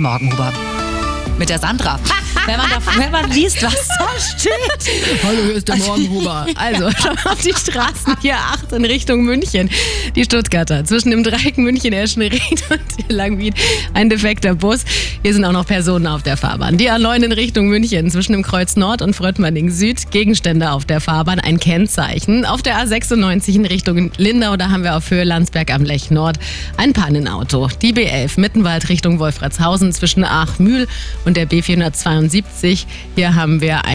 Morgen, Huber. Mit der Sandra. Wenn man, da, wenn man liest, was da steht. Hallo, hier ist der Morgenhuber. Also, wir auf die Straßen hier 8 in Richtung München. Die Stuttgarter zwischen dem Dreieck München-Eschenried und Langwied. Ein defekter Bus. Hier sind auch noch Personen auf der Fahrbahn. Die A9 in Richtung München zwischen dem Kreuz Nord und Fröttmanning Süd. Gegenstände auf der Fahrbahn, ein Kennzeichen. Auf der A96 in Richtung Lindau, da haben wir auf Höhe Landsberg am Lech Nord ein Pannenauto. Die B11 Mittenwald Richtung Wolfratshausen zwischen Aachmühl und der B472. Hier haben wir ein